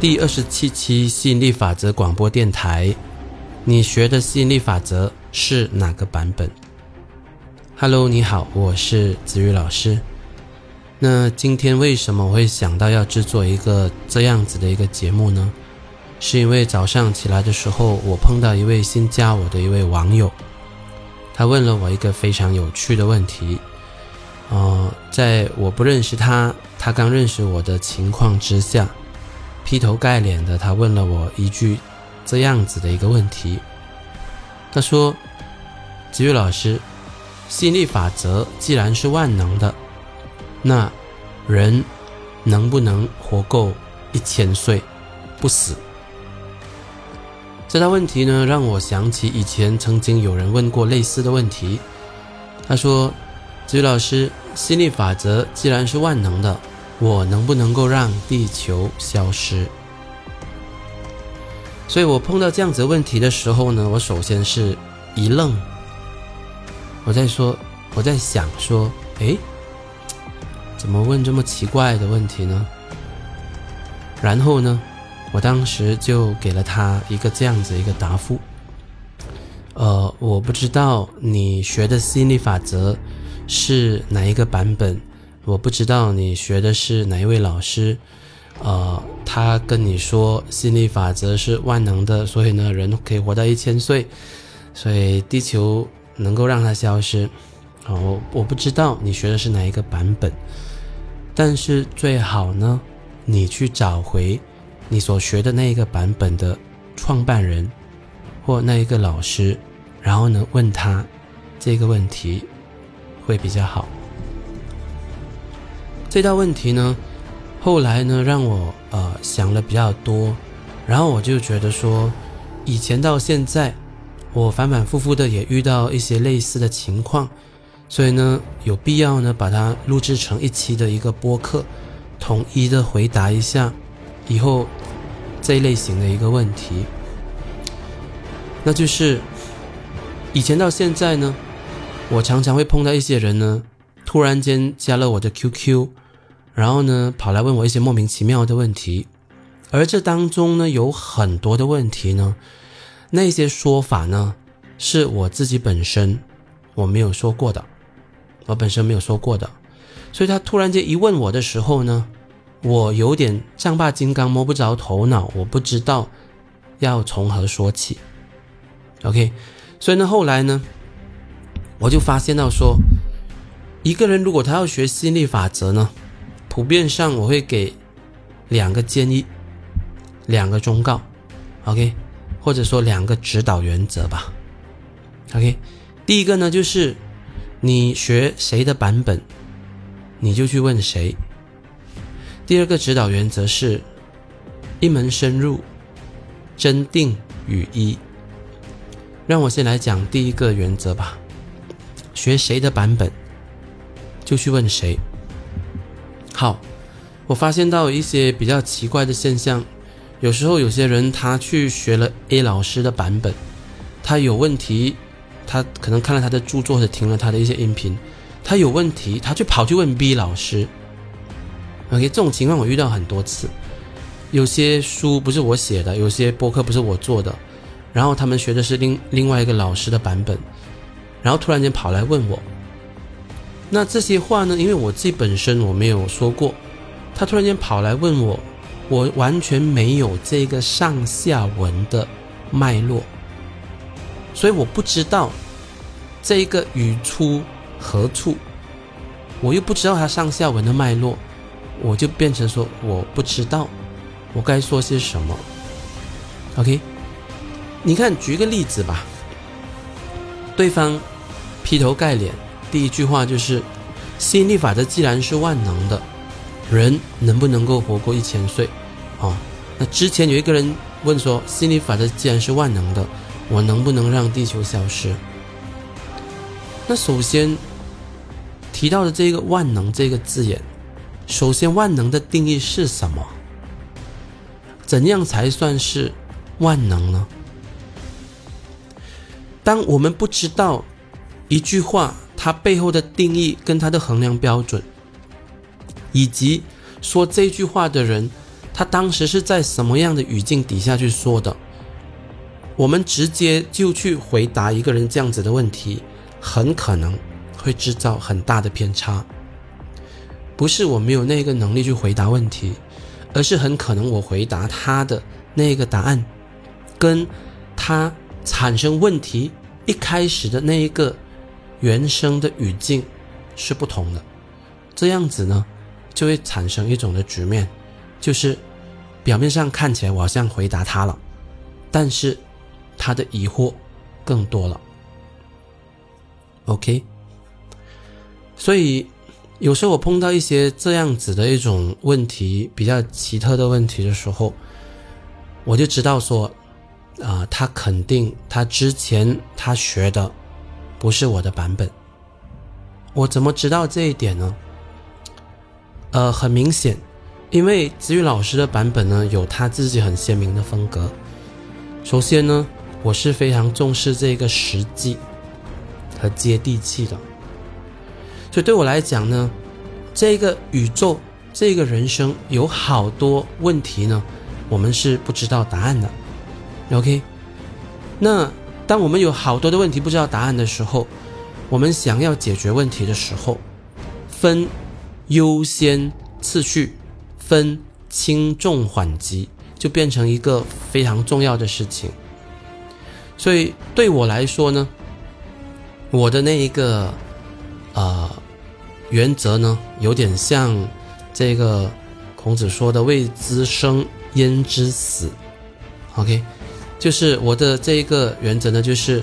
第二十七期吸引力法则广播电台，你学的吸引力法则是哪个版本？Hello，你好，我是子宇老师。那今天为什么我会想到要制作一个这样子的一个节目呢？是因为早上起来的时候，我碰到一位新加我的一位网友，他问了我一个非常有趣的问题。呃，在我不认识他，他刚认识我的情况之下。劈头盖脸的，他问了我一句这样子的一个问题。他说：“子玉老师，吸引力法则既然是万能的，那人能不能活够一千岁不死？”这道问题呢，让我想起以前曾经有人问过类似的问题。他说：“子玉老师，吸引力法则既然是万能的。”我能不能够让地球消失？所以我碰到这样子问题的时候呢，我首先是一愣，我在说，我在想说，哎，怎么问这么奇怪的问题呢？然后呢，我当时就给了他一个这样子一个答复，呃，我不知道你学的心理法则是哪一个版本。我不知道你学的是哪一位老师，呃，他跟你说心理法则是万能的，所以呢，人可以活到一千岁，所以地球能够让它消失。好，我我不知道你学的是哪一个版本，但是最好呢，你去找回你所学的那一个版本的创办人或那一个老师，然后呢，问他这个问题会比较好。这道问题呢，后来呢让我呃想了比较多，然后我就觉得说，以前到现在，我反反复复的也遇到一些类似的情况，所以呢有必要呢把它录制成一期的一个播客，统一的回答一下以后这一类型的一个问题，那就是以前到现在呢，我常常会碰到一些人呢，突然间加了我的 QQ。然后呢，跑来问我一些莫名其妙的问题，而这当中呢，有很多的问题呢，那些说法呢，是我自己本身我没有说过的，我本身没有说过的，所以他突然间一问我的时候呢，我有点丈八金刚摸不着头脑，我不知道要从何说起。OK，所以呢，后来呢，我就发现到说，一个人如果他要学吸引力法则呢。普遍上，我会给两个建议，两个忠告，OK，或者说两个指导原则吧，OK。第一个呢，就是你学谁的版本，你就去问谁。第二个指导原则是一门深入，真定与一。让我先来讲第一个原则吧，学谁的版本，就去问谁。好，我发现到一些比较奇怪的现象，有时候有些人他去学了 A 老师的版本，他有问题，他可能看了他的著作或者听了他的一些音频，他有问题，他就跑去问 B 老师。OK，这种情况我遇到很多次，有些书不是我写的，有些播客不是我做的，然后他们学的是另另外一个老师的版本，然后突然间跑来问我。那这些话呢？因为我自己本身我没有说过，他突然间跑来问我，我完全没有这个上下文的脉络，所以我不知道这一个语出何处，我又不知道他上下文的脉络，我就变成说我不知道我该说些什么。OK，你看，举个例子吧，对方劈头盖脸。第一句话就是，吸引力法则既然是万能的，人能不能够活过一千岁？哦，那之前有一个人问说，吸引力法则既然是万能的，我能不能让地球消失？那首先提到的这个“万能”这个字眼，首先万能的定义是什么？怎样才算是万能呢？当我们不知道一句话。它背后的定义跟它的衡量标准，以及说这句话的人他当时是在什么样的语境底下去说的？我们直接就去回答一个人这样子的问题，很可能会制造很大的偏差。不是我没有那个能力去回答问题，而是很可能我回答他的那个答案，跟他产生问题一开始的那一个原生的语境是不同的。这样子呢，就会产生一种的局面。就是表面上看起来我好像回答他了，但是他的疑惑更多了。OK，所以有时候我碰到一些这样子的一种问题，比较奇特的问题的时候，我就知道说，啊，他肯定他之前他学的不是我的版本。我怎么知道这一点呢？呃，很明显。因为子宇老师的版本呢，有他自己很鲜明的风格。首先呢，我是非常重视这个实际和接地气的，所以对我来讲呢，这个宇宙、这个人生有好多问题呢，我们是不知道答案的。OK，那当我们有好多的问题不知道答案的时候，我们想要解决问题的时候，分优先次序。分轻重缓急就变成一个非常重要的事情，所以对我来说呢，我的那一个呃原则呢，有点像这个孔子说的“未知生焉知死”。OK，就是我的这一个原则呢，就是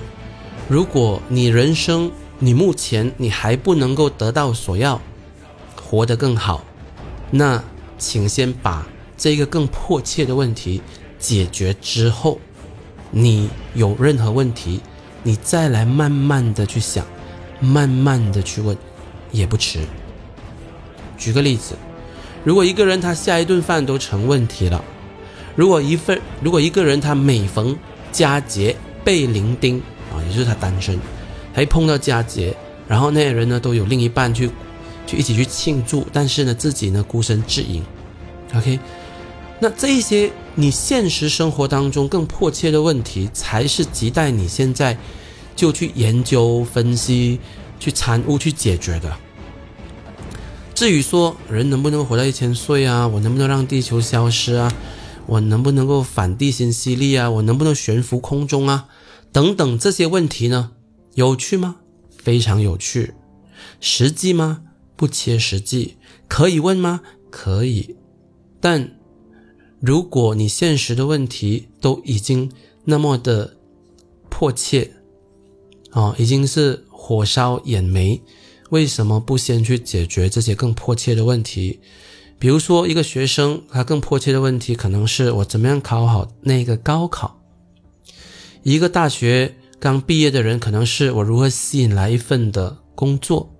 如果你人生你目前你还不能够得到所要，活得更好，那。请先把这个更迫切的问题解决之后，你有任何问题，你再来慢慢的去想，慢慢的去问，也不迟。举个例子，如果一个人他下一顿饭都成问题了，如果一份如果一个人他每逢佳节倍伶仃啊，也就是他单身，他一碰到佳节，然后那些人呢都有另一半去。去一起去庆祝，但是呢，自己呢孤身自饮。OK，那这一些你现实生活当中更迫切的问题，才是亟待你现在就去研究、分析、去参悟、去解决的。至于说人能不能活到一千岁啊，我能不能让地球消失啊，我能不能够反地心吸力啊，我能不能悬浮空中啊，等等这些问题呢，有趣吗？非常有趣。实际吗？不切实际，可以问吗？可以，但如果你现实的问题都已经那么的迫切，哦，已经是火烧眼眉，为什么不先去解决这些更迫切的问题？比如说，一个学生他更迫切的问题可能是我怎么样考好那个高考；一个大学刚毕业的人可能是我如何吸引来一份的工作。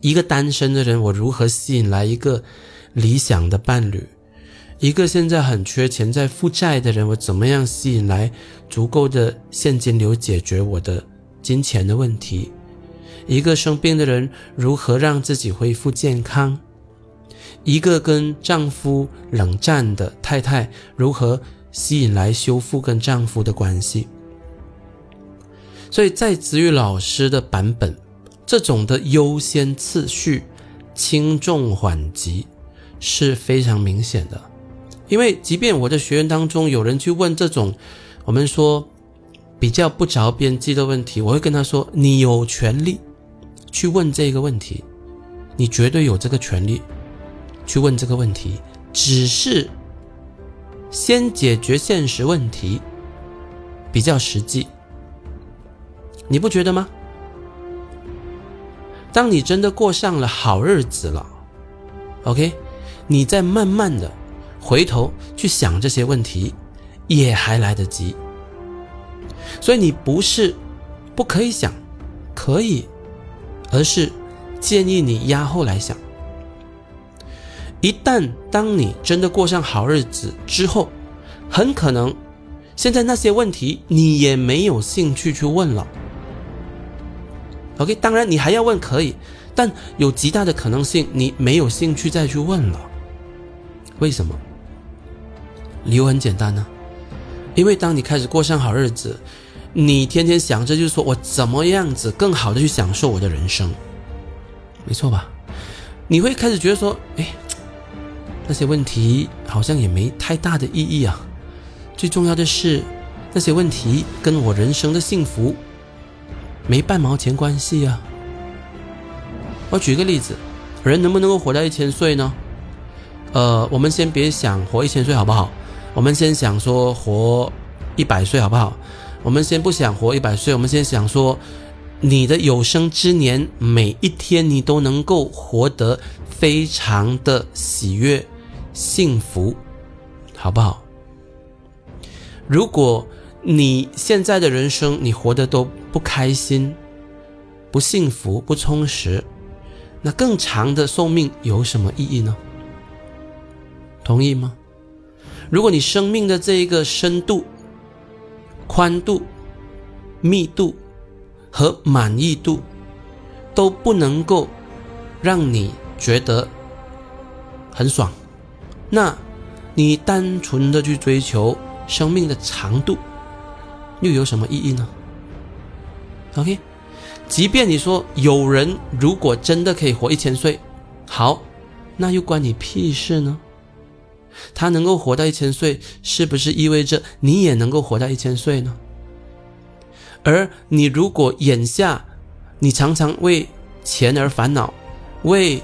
一个单身的人，我如何吸引来一个理想的伴侣？一个现在很缺钱在负债的人，我怎么样吸引来足够的现金流解决我的金钱的问题？一个生病的人，如何让自己恢复健康？一个跟丈夫冷战的太太，如何吸引来修复跟丈夫的关系？所以在子玉老师的版本。这种的优先次序、轻重缓急是非常明显的，因为即便我的学员当中有人去问这种我们说比较不着边际的问题，我会跟他说：“你有权利去问这个问题，你绝对有这个权利去问这个问题，只是先解决现实问题比较实际，你不觉得吗？”当你真的过上了好日子了，OK，你再慢慢的回头去想这些问题，也还来得及。所以你不是不可以想，可以，而是建议你压后来想。一旦当你真的过上好日子之后，很可能现在那些问题你也没有兴趣去问了。OK，当然你还要问可以，但有极大的可能性你没有兴趣再去问了。为什么？理由很简单呢，因为当你开始过上好日子，你天天想着就是说我怎么样子更好的去享受我的人生，没错吧？你会开始觉得说，哎，那些问题好像也没太大的意义啊。最重要的是，那些问题跟我人生的幸福没半毛钱关系啊。我举个例子，人能不能够活到一千岁呢？呃，我们先别想活一千岁好不好？我们先想说活一百岁好不好？我们先不想活一百岁，我们先想说，你的有生之年每一天你都能够活得非常的喜悦、幸福，好不好？如果你现在的人生你活得都不开心、不幸福、不充实。那更长的寿命有什么意义呢？同意吗？如果你生命的这一个深度、宽度、密度和满意度都不能够让你觉得很爽，那你单纯的去追求生命的长度，又有什么意义呢？OK。即便你说有人如果真的可以活一千岁，好，那又关你屁事呢？他能够活到一千岁，是不是意味着你也能够活到一千岁呢？而你如果眼下你常常为钱而烦恼，为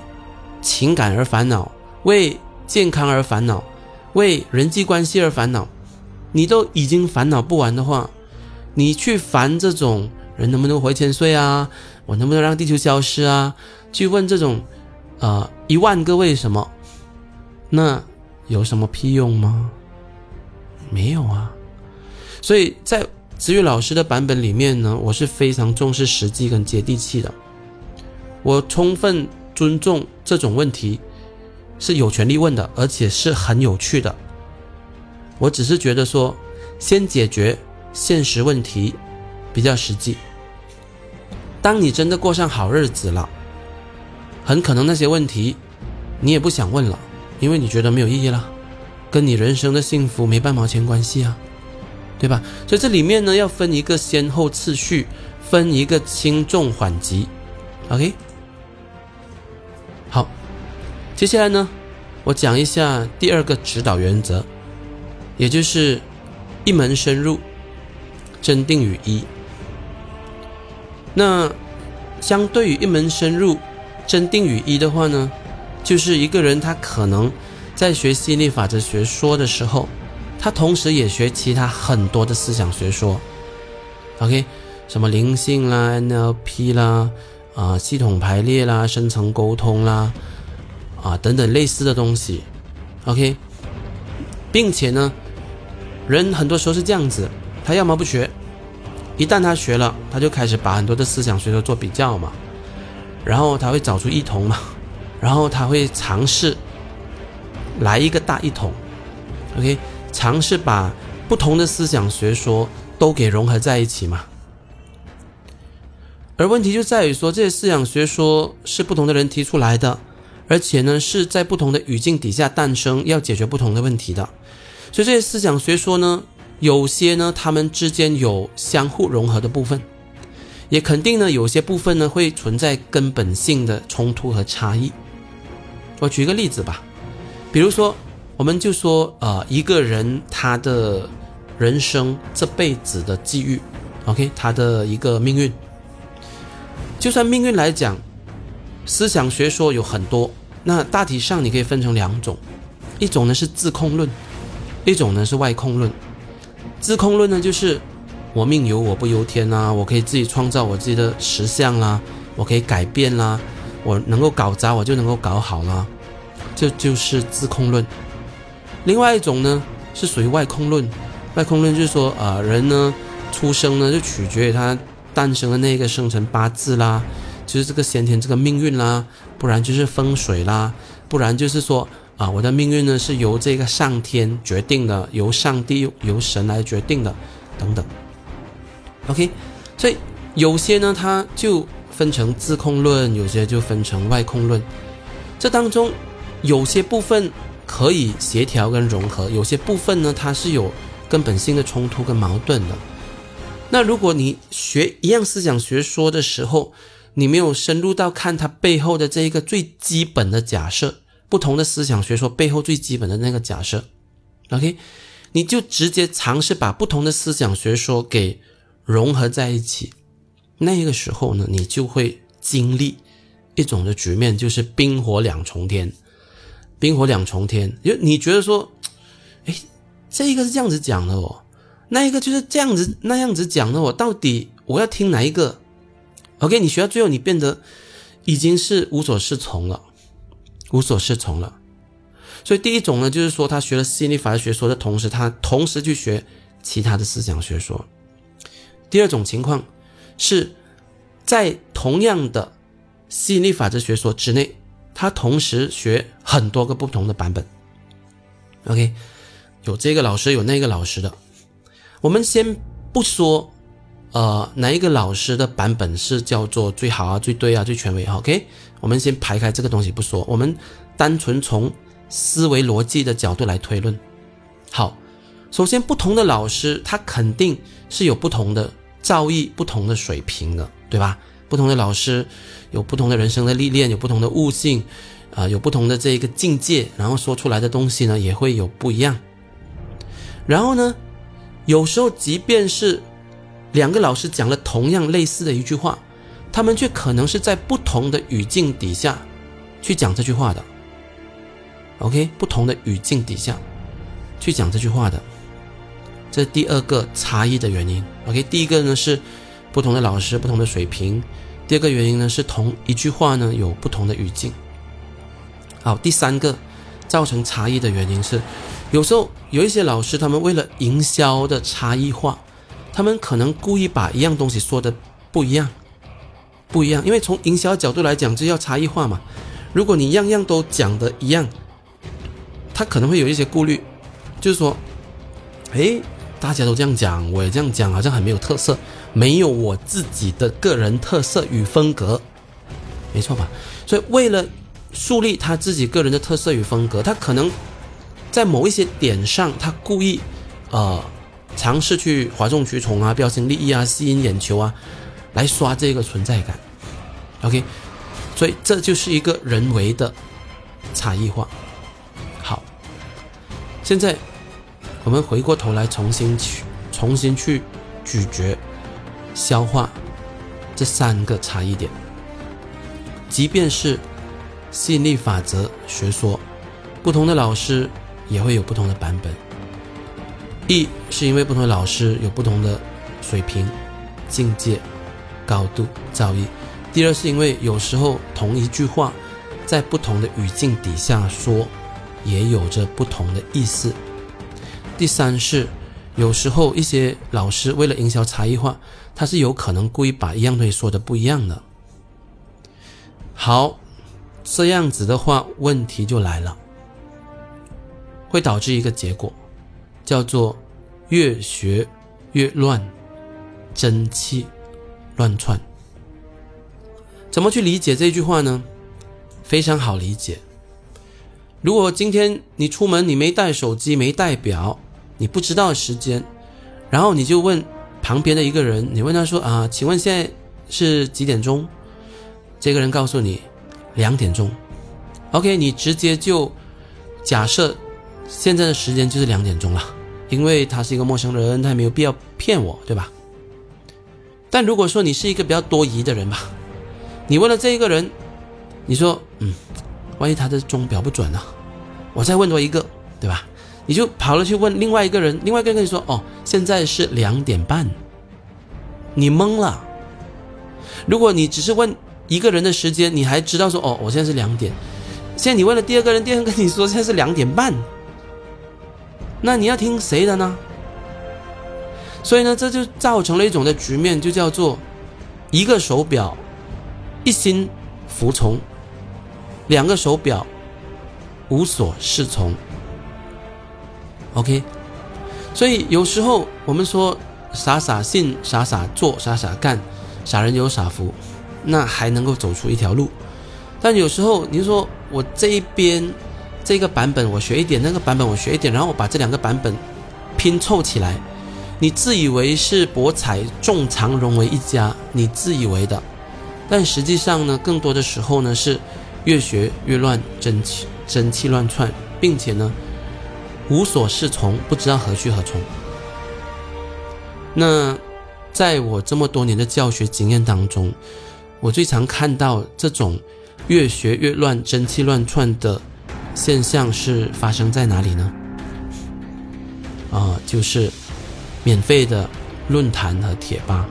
情感而烦恼，为健康而烦恼，为人际关系而烦恼，你都已经烦恼不完的话，你去烦这种。人能不能活千岁啊？我能不能让地球消失啊？去问这种，呃，一万个为什么，那有什么屁用吗？没有啊。所以在子宇老师的版本里面呢，我是非常重视实际跟接地气的。我充分尊重这种问题是有权利问的，而且是很有趣的。我只是觉得说，先解决现实问题。比较实际。当你真的过上好日子了，很可能那些问题你也不想问了，因为你觉得没有意义了，跟你人生的幸福没半毛钱关系啊，对吧？所以这里面呢要分一个先后次序，分一个轻重缓急。OK，接下来呢，我讲一下第二个指导原则，也就是一门深入，真定于一。那相对于一门深入、真定于一的话呢，就是一个人他可能在学吸引力法则学说的时候，他同时也学其他很多的思想学说。OK，什么灵性啦、NLP 啦、啊系统排列啦、深层沟通啦、啊等等类似的东西。OK，并且呢，人很多时候是这样子，他要么不学。一旦他学了，他就开始把很多的思想学说做比较嘛，然后他会找出异同嘛，然后他会尝试来一个大一统，OK，尝试把不同的思想学说都给融合在一起嘛。而问题就在于说，这些思想学说是不同的人提出来的，而且呢是在不同的语境底下诞生，要解决不同的问题的，所以这些思想学说呢。有些呢，他们之间有相互融合的部分，也肯定呢，有些部分呢会存在根本性的冲突和差异。我举个例子吧，比如说，我们就说，呃，一个人他的人生这辈子的际遇，OK，他的一个命运，就算命运来讲，思想学说有很多，那大体上你可以分成两种，一种呢是自控论，一种呢是外控论。自控论呢，就是我命由我不由天啦，我可以自己创造我自己的实相啦，我可以改变啦，我能够搞砸我就能够搞好啦，这就是自控论。另外一种呢，是属于外控论。外控论就是说，呃，人呢出生呢就取决于他诞生的那个生辰八字啦，就是这个先天这个命运啦，不然就是风水啦，不然就是说。啊，我的命运呢是由这个上天决定的，由上帝、由神来决定的，等等。OK，所以有些呢，它就分成自控论，有些就分成外控论。这当中有些部分可以协调跟融合，有些部分呢，它是有根本性的冲突跟矛盾的。那如果你学一样思想学说的时候，你没有深入到看它背后的这一个最基本的假设，不同的思想学说背后最基本的那个假设，OK，你就直接尝试把不同的思想学说给融合在一起，那个时候呢，你就会经历一种的局面，就是冰火两重天。冰火两重天，就你觉得说，哎，这一个是这样子讲的哦，那一个就是这样子那样子讲的哦，到底我要听哪一个？OK，你学到最后，你变得已经是无所适从了，无所适从了。所以第一种呢，就是说他学了吸引力法则学说的同时，他同时去学其他的思想学说。第二种情况是在同样的吸引力法则学说之内。他同时学很多个不同的版本，OK，有这个老师，有那个老师的。我们先不说，呃，哪一个老师的版本是叫做最好啊、最对啊、最权威？OK，我们先排开这个东西不说，我们单纯从思维逻辑的角度来推论。好，首先不同的老师，他肯定是有不同的造诣、不同的水平的，对吧？不同的老师有不同的人生的历练，有不同的悟性，啊，有不同的这一个境界，然后说出来的东西呢也会有不一样。然后呢，有时候即便是两个老师讲了同样类似的一句话，他们却可能是在不同的语境底下去讲这句话的。OK，不同的语境底下去讲这句话的，这第二个差异的原因。OK，第一个呢是。不同的老师，不同的水平。第二个原因呢，是同一句话呢有不同的语境。好，第三个造成差异的原因是，有时候有一些老师，他们为了营销的差异化，他们可能故意把一样东西说的不一样，不一样。因为从营销角度来讲，就要差异化嘛。如果你样样都讲的一样，他可能会有一些顾虑，就是说，诶，大家都这样讲，我也这样讲，好像很没有特色。没有我自己的个人特色与风格，没错吧？所以为了树立他自己个人的特色与风格，他可能在某一些点上，他故意呃尝试去哗众取宠啊、标新立异啊、吸引眼球啊，来刷这个存在感。OK，所以这就是一个人为的差异化。好，现在我们回过头来重新去重新去咀嚼。消化这三个差异点，即便是吸引力法则学说，不同的老师也会有不同的版本。一是因为不同的老师有不同的水平、境界、高度、造诣；第二是因为有时候同一句话在不同的语境底下说，也有着不同的意思；第三是。有时候一些老师为了营销差异化，他是有可能故意把一样东西说的不一样的。好，这样子的话，问题就来了，会导致一个结果，叫做越学越乱，真气乱窜。怎么去理解这句话呢？非常好理解。如果今天你出门你没带手机，没带表。你不知道时间，然后你就问旁边的一个人，你问他说啊，请问现在是几点钟？这个人告诉你两点钟。OK，你直接就假设现在的时间就是两点钟了，因为他是一个陌生人，他也没有必要骗我，对吧？但如果说你是一个比较多疑的人吧，你问了这一个人，你说嗯，万一他的钟表不准呢？我再问多一个，对吧？你就跑了去问另外一个人，另外一个人跟你说：“哦，现在是两点半。”你懵了。如果你只是问一个人的时间，你还知道说：“哦，我现在是两点。”现在你问了第二个人，第二个人跟你说现在是两点半，那你要听谁的呢？所以呢，这就造成了一种的局面，就叫做一个手表一心服从，两个手表无所适从。OK，所以有时候我们说傻傻信、傻傻做、傻傻干，傻人有傻福，那还能够走出一条路。但有时候你说我这一边这个版本我学一点，那个版本我学一点，然后我把这两个版本拼凑起来，你自以为是博采众长融为一家，你自以为的，但实际上呢，更多的时候呢是越学越乱，真气真气乱窜，并且呢无所适从，不知道何去何从。那在我这么多年的教学经验当中，我最常看到这种越学越乱、真气乱窜的。现象是发生在哪里呢？啊，就是免费的论坛和贴吧，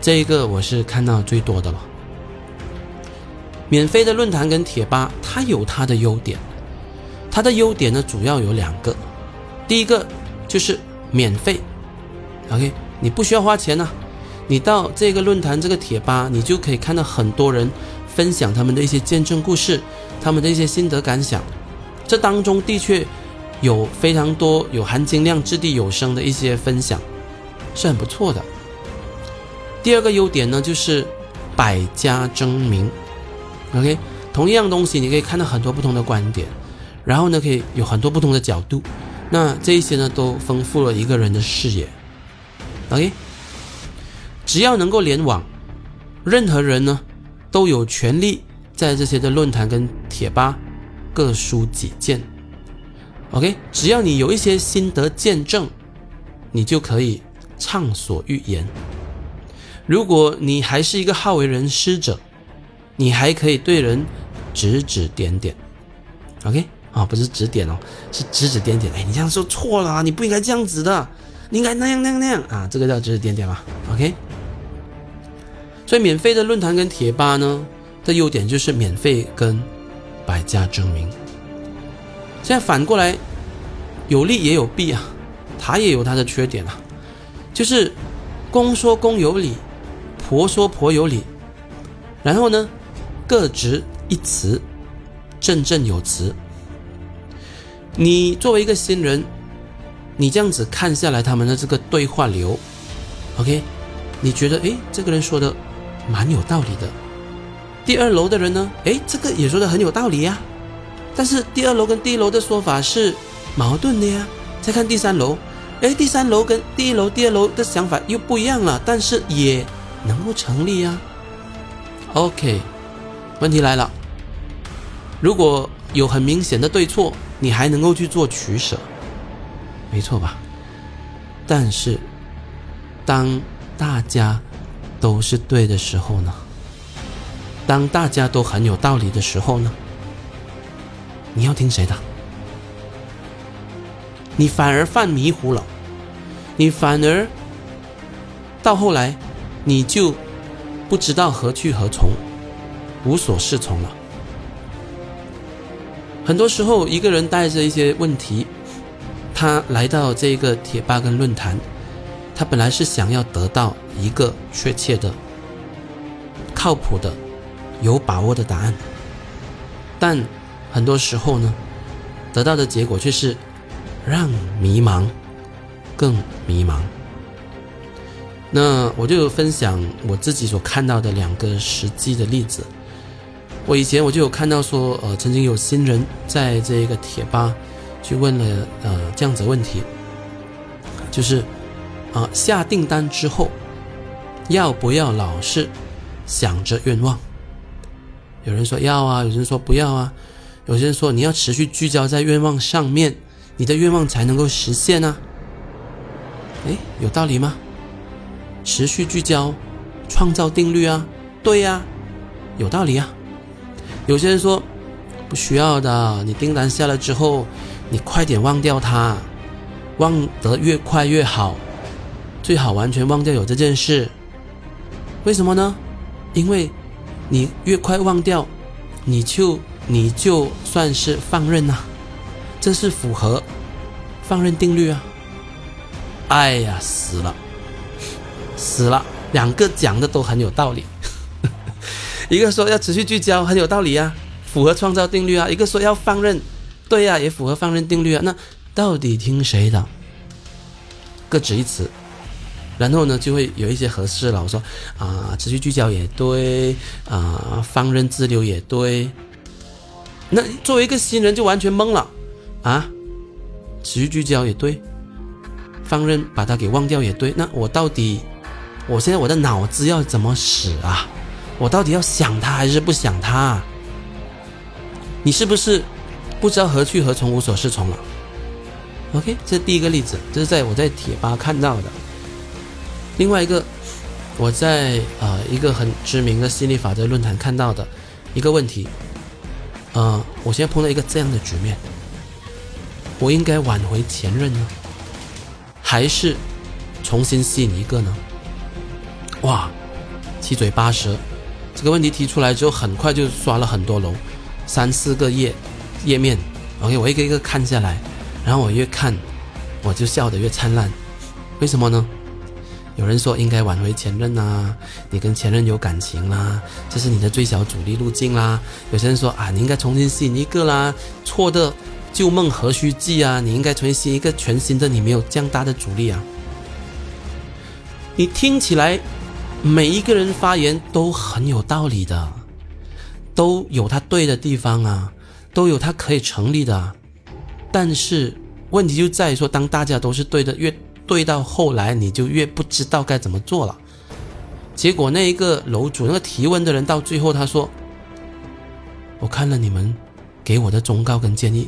这一个我是看到最多的了。免费的论坛跟贴吧，它有它的优点，它的优点呢主要有两个，第一个就是免费，OK，你不需要花钱呐，你到这个论坛、这个贴吧，你就可以看到很多人分享他们的一些见证故事。他们的一些心得感想，这当中的确有非常多有含金量、掷地有声的一些分享，是很不错的。第二个优点呢，就是百家争鸣。OK，同一样东西，你可以看到很多不同的观点，然后呢，可以有很多不同的角度。那这一些呢，都丰富了一个人的视野。OK，只要能够联网，任何人呢都有权利。在这些的论坛跟贴吧，各抒己见。OK，只要你有一些心得见证，你就可以畅所欲言。如果你还是一个好为人师者，你还可以对人指指点点。OK，啊，不是指点哦，是指指点点。哎，你这样说错了，你不应该这样子的，你应该那样那样那样啊，这个叫指指点点嘛。OK，所以免费的论坛跟贴吧呢？的优点就是免费跟百家争鸣。现在反过来，有利也有弊啊，它也有它的缺点啊。就是公说公有理，婆说婆有理，然后呢，各执一词，振振有词。你作为一个新人，你这样子看下来他们的这个对话流，OK，你觉得诶，这个人说的蛮有道理的。第二楼的人呢？诶，这个也说的很有道理呀。但是第二楼跟第一楼的说法是矛盾的呀。再看第三楼，诶，第三楼跟第一楼、第二楼的想法又不一样了，但是也能够成立呀。OK，问题来了，如果有很明显的对错，你还能够去做取舍，没错吧？但是当大家都是对的时候呢？当大家都很有道理的时候呢，你要听谁的？你反而犯迷糊了，你反而到后来你就不知道何去何从，无所适从了。很多时候，一个人带着一些问题，他来到这个贴吧跟论坛，他本来是想要得到一个确切的、靠谱的。有把握的答案，但很多时候呢，得到的结果却是让迷茫更迷茫。那我就分享我自己所看到的两个实际的例子。我以前我就有看到说，呃，曾经有新人在这个贴吧去问了呃这样子问题，就是啊下订单之后要不要老是想着愿望？有人说要啊，有人说不要啊，有些人说你要持续聚焦在愿望上面，你的愿望才能够实现啊。哎，有道理吗？持续聚焦，创造定律啊，对呀，有道理啊。有些人说不需要的，你订单下了之后，你快点忘掉它，忘得越快越好，最好完全忘掉有这件事。为什么呢？因为。你越快忘掉，你就你就算是放任呐，这是符合放任定律啊！哎呀，死了，死了！两个讲的都很有道理，一个说要持续聚焦，很有道理啊，符合创造定律啊；一个说要放任，对呀，也符合放任定律啊。那到底听谁的？各执一词。然后呢，就会有一些合适了。我说啊，持续聚焦也对，啊，放任自流也对。那作为一个新人就完全懵了啊！持续聚焦也对，放任把它给忘掉也对。那我到底，我现在我的脑子要怎么使啊？我到底要想它还是不想它？你是不是不知道何去何从、无所适从了？OK，这是第一个例子，这是在我在贴吧看到的。另外一个，我在呃一个很知名的心理法则论坛看到的一个问题，呃，我现在碰到一个这样的局面，我应该挽回前任呢，还是重新吸引一个呢？哇，七嘴八舌，这个问题提出来之后，很快就刷了很多楼，三四个页页面，OK，我一个一个看下来，然后我越看，我就笑得越灿烂，为什么呢？有人说应该挽回前任呐，你跟前任有感情啦，这是你的最小阻力路径啦。有些人说啊，你应该重新吸引一个啦，错的旧梦何须记啊，你应该重新吸引一个全新的，你没有这样大的阻力啊。你听起来每一个人发言都很有道理的，都有他对的地方啊，都有他可以成立的，但是问题就在于说，当大家都是对的，越对到后来，你就越不知道该怎么做了。结果那一个楼主，那个提问的人，到最后他说：“我看了你们给我的忠告跟建议，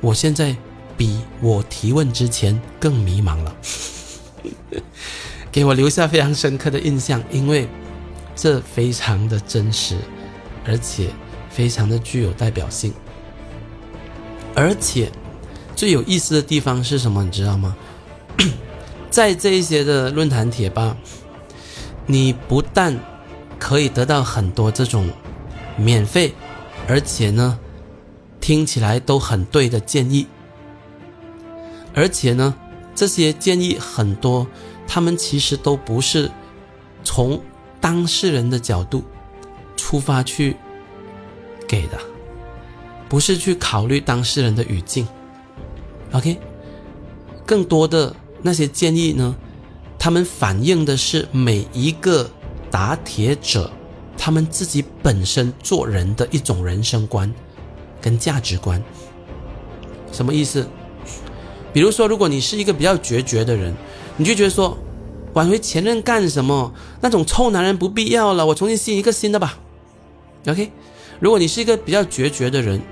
我现在比我提问之前更迷茫了。”给我留下非常深刻的印象，因为这非常的真实，而且非常的具有代表性。而且最有意思的地方是什么？你知道吗？在这一些的论坛贴吧，你不但可以得到很多这种免费，而且呢，听起来都很对的建议，而且呢，这些建议很多，他们其实都不是从当事人的角度出发去给的，不是去考虑当事人的语境，OK，更多的。那些建议呢？他们反映的是每一个打铁者他们自己本身做人的一种人生观跟价值观。什么意思？比如说，如果你是一个比较决绝的人，你就觉得说挽回前任干什么？那种臭男人不必要了，我重新吸引一个新的吧。OK，如果你是一个比较决绝的人，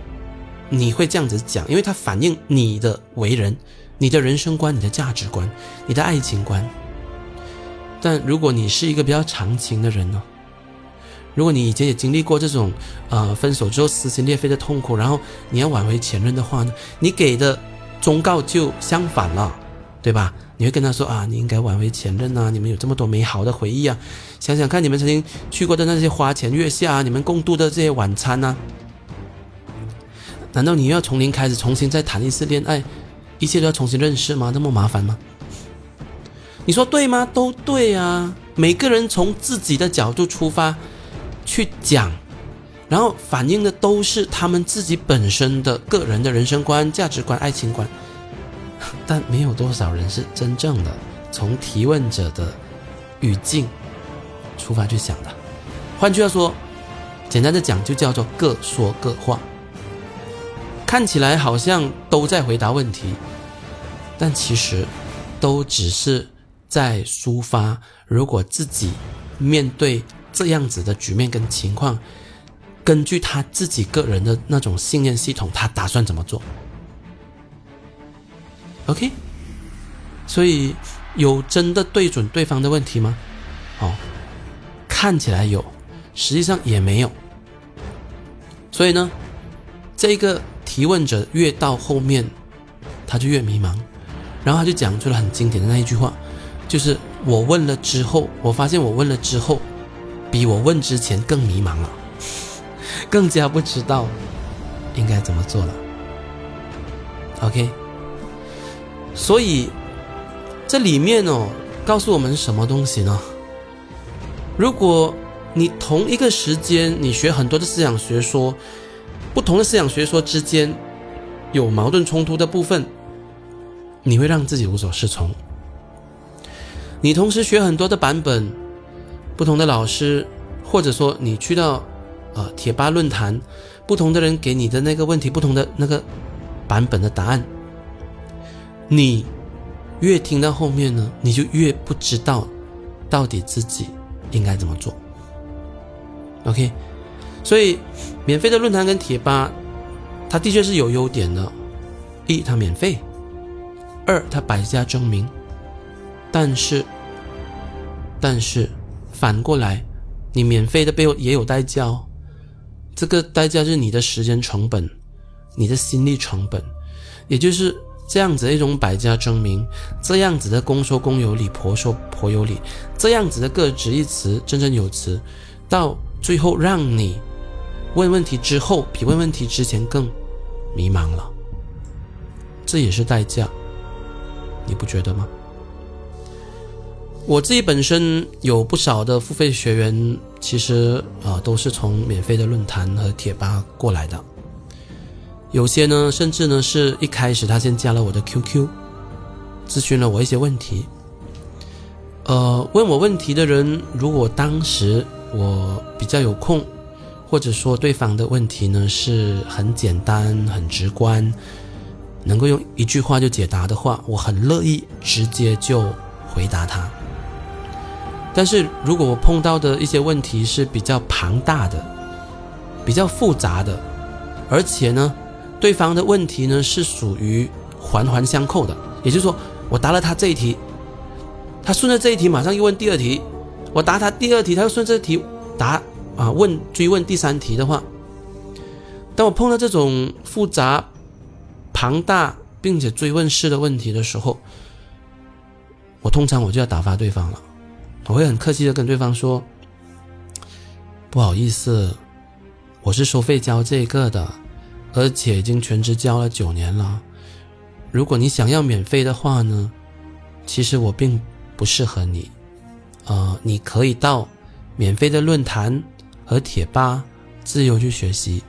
你会这样子讲，因为它反映你的为人。你的人生观、你的价值观、你的爱情观，但如果你是一个比较长情的人呢？如果你以前也经历过这种，呃，分手之后撕心裂肺的痛苦，然后你要挽回前任的话呢？你给的忠告就相反了，对吧？你会跟他说啊，你应该挽回前任啊，你们有这么多美好的回忆啊，想想看你们曾经去过的那些花前月下啊，你们共度的这些晚餐啊，难道你要从零开始重新再谈一次恋爱？一切都要重新认识吗？那么麻烦吗？你说对吗？都对啊。每个人从自己的角度出发去讲，然后反映的都是他们自己本身的个人的人生观、价值观、爱情观。但没有多少人是真正的从提问者的语境出发去想的。换句话说，简单的讲，就叫做各说各话。看起来好像都在回答问题，但其实都只是在抒发。如果自己面对这样子的局面跟情况，根据他自己个人的那种信念系统，他打算怎么做？OK，所以有真的对准对方的问题吗？哦，看起来有，实际上也没有。所以呢，这个。提问者越到后面，他就越迷茫，然后他就讲出了很经典的那一句话，就是我问了之后，我发现我问了之后，比我问之前更迷茫了，更加不知道应该怎么做了。OK，所以这里面哦，告诉我们什么东西呢？如果你同一个时间你学很多的思想学说。不同的思想学说之间有矛盾冲突的部分，你会让自己无所适从。你同时学很多的版本，不同的老师，或者说你去到呃贴吧论坛，不同的人给你的那个问题，不同的那个版本的答案，你越听到后面呢，你就越不知道到底自己应该怎么做。OK，所以免费的论坛跟贴吧，它的确是有优点的：一，它免费；二，他百家争鸣。但是，但是反过来，你免费的背后也有代价哦。这个代价是你的时间成本，你的心力成本，也就是这样子的一种百家争鸣，这样子的公说公有理，婆说婆有理，这样子的各执一词，振振有词，到最后让你问问题之后，比问问题之前更迷茫了。这也是代价，你不觉得吗？我自己本身有不少的付费学员，其实啊都是从免费的论坛和贴吧过来的。有些呢，甚至呢是一开始他先加了我的 QQ，咨询了我一些问题。呃，问我问题的人，如果当时我比较有空，或者说对方的问题呢是很简单、很直观，能够用一句话就解答的话，我很乐意直接就回答他。但是如果我碰到的一些问题是比较庞大的、比较复杂的，而且呢，对方的问题呢是属于环环相扣的，也就是说，我答了他这一题，他顺着这一题马上又问第二题，我答他第二题，他又顺这题答啊问追问第三题的话，当我碰到这种复杂、庞大并且追问式的问题的时候，我通常我就要打发对方了。我会很客气的跟对方说：“不好意思，我是收费教这个的，而且已经全职教了九年了。如果你想要免费的话呢，其实我并不适合你。呃，你可以到免费的论坛和贴吧自由去学习。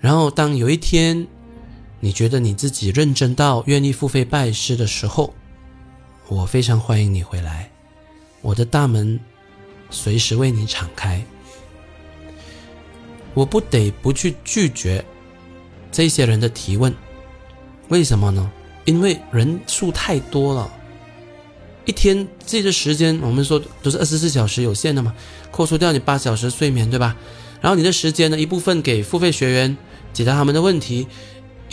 然后，当有一天你觉得你自己认真到愿意付费拜师的时候，我非常欢迎你回来。”我的大门随时为你敞开，我不得不去拒绝这些人的提问，为什么呢？因为人数太多了，一天自己的时间，我们说都是二十四小时有限的嘛，扣除掉你八小时睡眠，对吧？然后你的时间呢，一部分给付费学员解答他们的问题，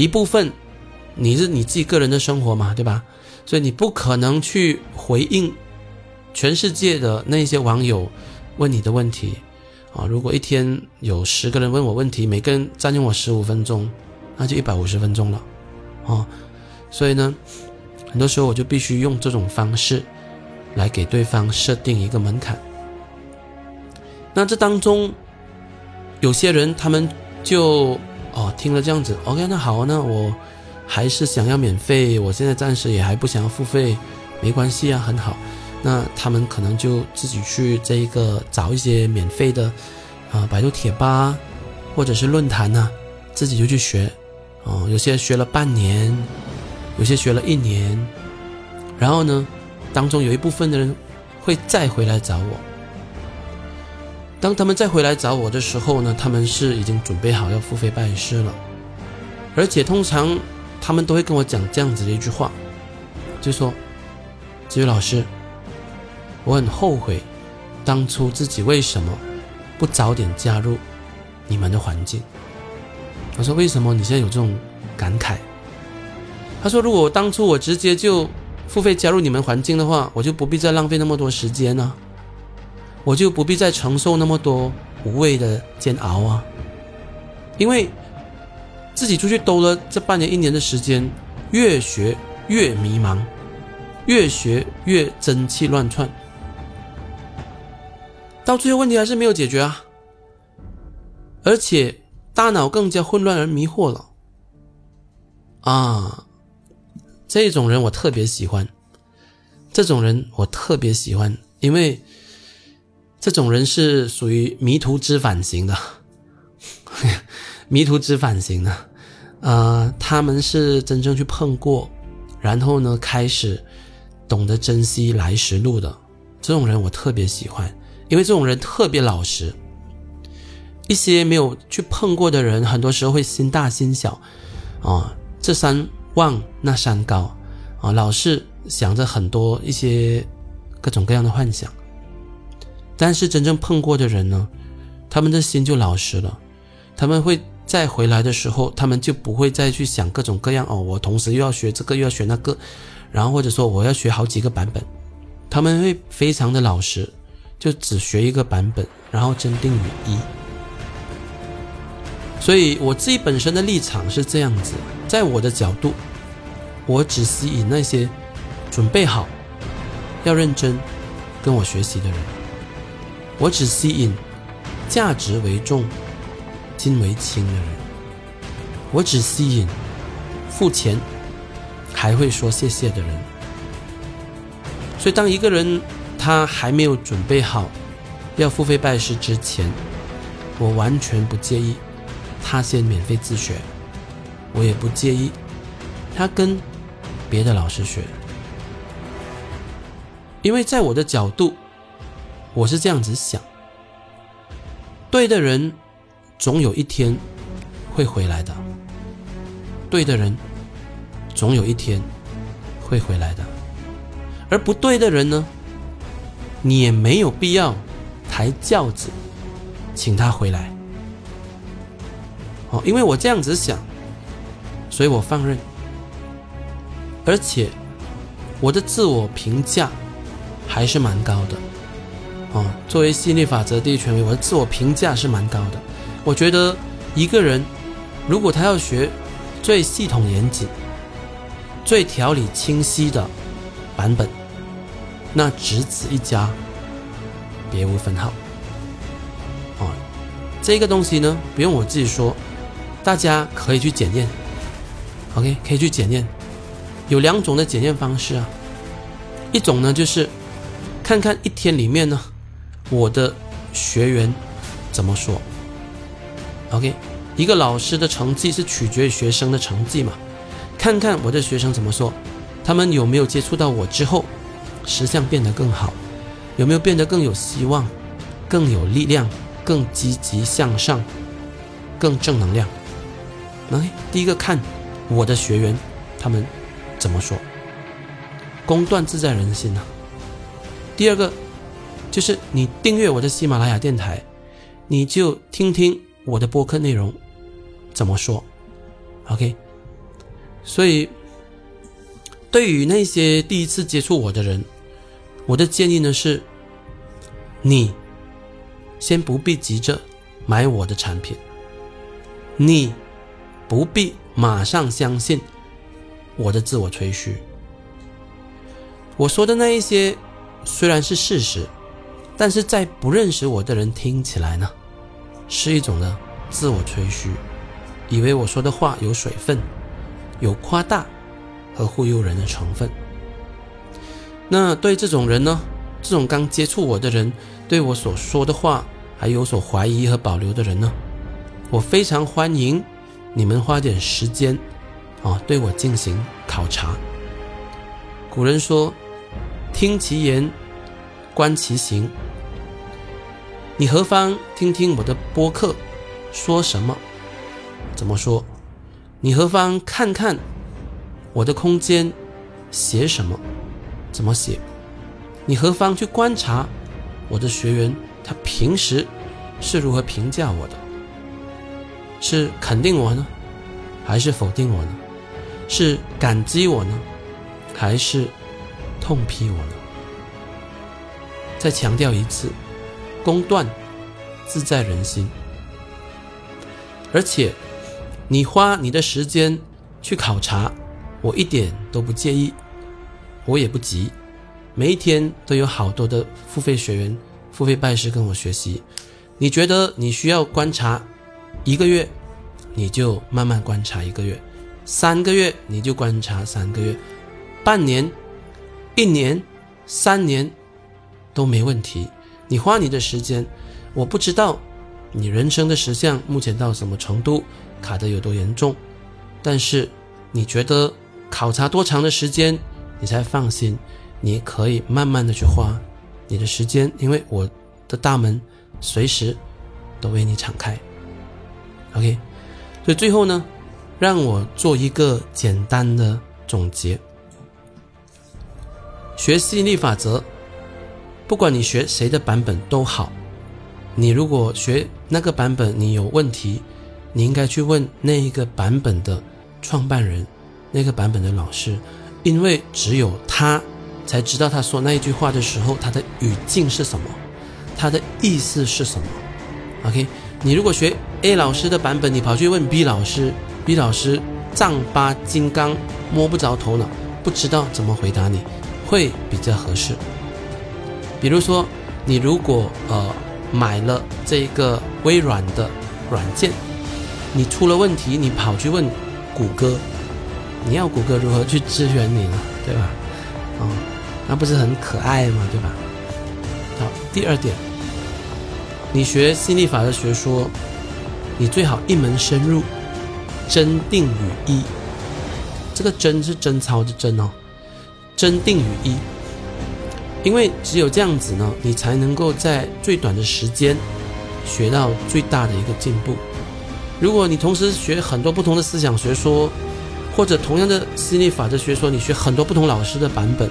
一部分你是你自己个人的生活嘛，对吧？所以你不可能去回应。全世界的那些网友问你的问题啊，如果一天有十个人问我问题，每个人占用我十五分钟，那就一百五十分钟了，啊，所以呢，很多时候我就必须用这种方式来给对方设定一个门槛。那这当中有些人他们就哦听了这样子，OK，那好，那我还是想要免费，我现在暂时也还不想要付费，没关系啊，很好。那他们可能就自己去这一个找一些免费的，啊，百度贴吧，或者是论坛呐，自己就去学，哦，有些学了半年，有些学了一年，然后呢，当中有一部分的人会再回来找我。当他们再回来找我的时候呢，他们是已经准备好要付费拜师了，而且通常他们都会跟我讲这样子的一句话，就说：“子宇老师。”我很后悔，当初自己为什么不早点加入你们的环境？我说：“为什么你现在有这种感慨？”他说：“如果当初我直接就付费加入你们环境的话，我就不必再浪费那么多时间呢，我就不必再承受那么多无谓的煎熬啊！因为自己出去兜了这半年一年的时间，越学越迷茫，越学越真气乱窜。”到最后问题还是没有解决啊，而且大脑更加混乱而迷惑了啊！这种人我特别喜欢，这种人我特别喜欢，因为这种人是属于迷途知返型的，迷途知返型的，呃，他们是真正去碰过，然后呢开始懂得珍惜来时路的，这种人我特别喜欢。因为这种人特别老实，一些没有去碰过的人，很多时候会心大心小，啊，这山望那山高，啊，老是想着很多一些各种各样的幻想。但是真正碰过的人呢，他们的心就老实了，他们会再回来的时候，他们就不会再去想各种各样哦，我同时又要学这个又要学那个，然后或者说我要学好几个版本，他们会非常的老实，就只学一个版本，然后坚定于一。所以我自己本身的立场是这样子，在我的角度，我只吸引那些准备好要认真跟我学习的人，我只吸引价值为重、金为轻的人，我只吸引付钱还会说谢谢的人。所以，当一个人他还没有准备好要付费拜师之前，我完全不介意。他先免费自学，我也不介意。他跟别的老师学，因为在我的角度，我是这样子想：对的人总有一天会回来的，对的人总有一天会回来的，而不对的人呢，你也没有必要抬轿子请他回来。哦，因为我这样子想，所以我放任，而且我的自我评价还是蛮高的。哦，作为吸引力法则第一权威，我的自我评价是蛮高的。我觉得一个人如果他要学最系统严谨、最条理清晰的版本，那只此一家，别无分号。哦，这个东西呢，不用我自己说。大家可以去检验，OK，可以去检验，有两种的检验方式啊。一种呢就是看看一天里面呢，我的学员怎么说，OK，一个老师的成绩是取决于学生的成绩嘛，看看我的学生怎么说，他们有没有接触到我之后，实相变得更好，有没有变得更有希望，更有力量，更积极向上，更正能量。OK，第一个看我的学员他们怎么说，公断自在人心呐。第二个就是你订阅我的喜马拉雅电台，你就听听我的播客内容怎么说。OK，所以对于那些第一次接触我的人，我的建议呢是，你先不必急着买我的产品，你。不必马上相信我的自我吹嘘。我说的那一些虽然是事实，但是在不认识我的人听起来呢，是一种呢自我吹嘘，以为我说的话有水分，有夸大和忽悠人的成分。那对这种人呢，这种刚接触我的人，对我所说的话还有所怀疑和保留的人呢，我非常欢迎。你们花点时间，啊，对我进行考察。古人说：“听其言，观其行。”你何妨听听我的播客，说什么，怎么说？你何妨看看我的空间写什么，怎么写？你何妨去观察我的学员，他平时是如何评价我的？是肯定我呢，还是否定我呢？是感激我呢，还是痛批我呢？再强调一次，公断自在人心。而且，你花你的时间去考察，我一点都不介意，我也不急。每一天都有好多的付费学员、付费拜师跟我学习。你觉得你需要观察？一个月，你就慢慢观察一个月；三个月，你就观察三个月；半年、一年、三年都没问题。你花你的时间，我不知道你人生的实相目前到什么程度，卡的有多严重。但是你觉得考察多长的时间，你才放心？你可以慢慢的去花你的时间，因为我的大门随时。都为你敞开。OK，所以最后呢，让我做一个简单的总结。学吸引力法则，不管你学谁的版本都好。你如果学那个版本，你有问题，你应该去问那一个版本的创办人，那个版本的老师，因为只有他才知道他说那一句话的时候，他的语境是什么，他的意思是什么。OK，你如果学 A 老师的版本，你跑去问 B 老师，B 老师丈八金刚摸不着头脑，不知道怎么回答你，会比较合适。比如说，你如果呃。买了这个微软的软件，你出了问题，你跑去问谷歌，你要谷歌如何去支援你呢？对吧？哦，那不是很可爱吗？对吧？好，第二点，你学心理法的学说，你最好一门深入，真定与一。这个真是贞操的真哦，真定与一。因为只有这样子呢，你才能够在最短的时间学到最大的一个进步。如果你同时学很多不同的思想学说，或者同样的心理法则学说，你学很多不同老师的版本，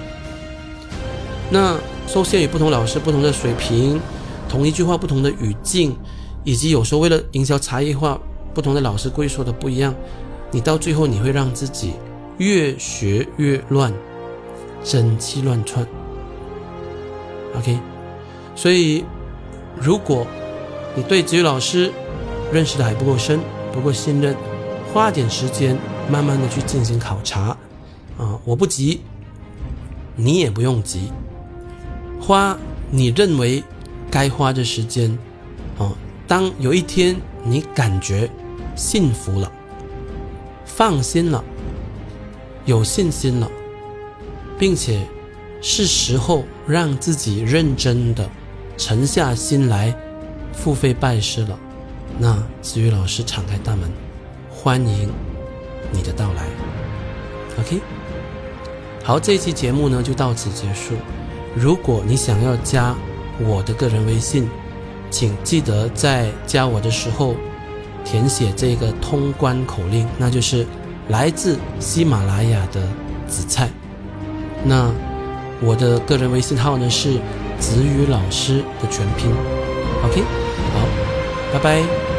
那受限于不同老师不同的水平，同一句话不同的语境，以及有时候为了营销差异化，不同的老师故意说的不一样，你到最后你会让自己越学越乱，真气乱窜。OK，所以如果你对子瑜老师认识的还不够深、不够信任，花点时间慢慢的去进行考察啊！我不急，你也不用急，花你认为该花的时间啊。当有一天你感觉幸福了、放心了、有信心了，并且。是时候让自己认真的沉下心来付费拜师了。那子瑜老师敞开大门，欢迎你的到来。OK，好，这期节目呢就到此结束。如果你想要加我的个人微信，请记得在加我的时候填写这个通关口令，那就是来自喜马拉雅的紫菜。那。我的个人微信号呢是子宇老师的全拼，OK，好，拜拜。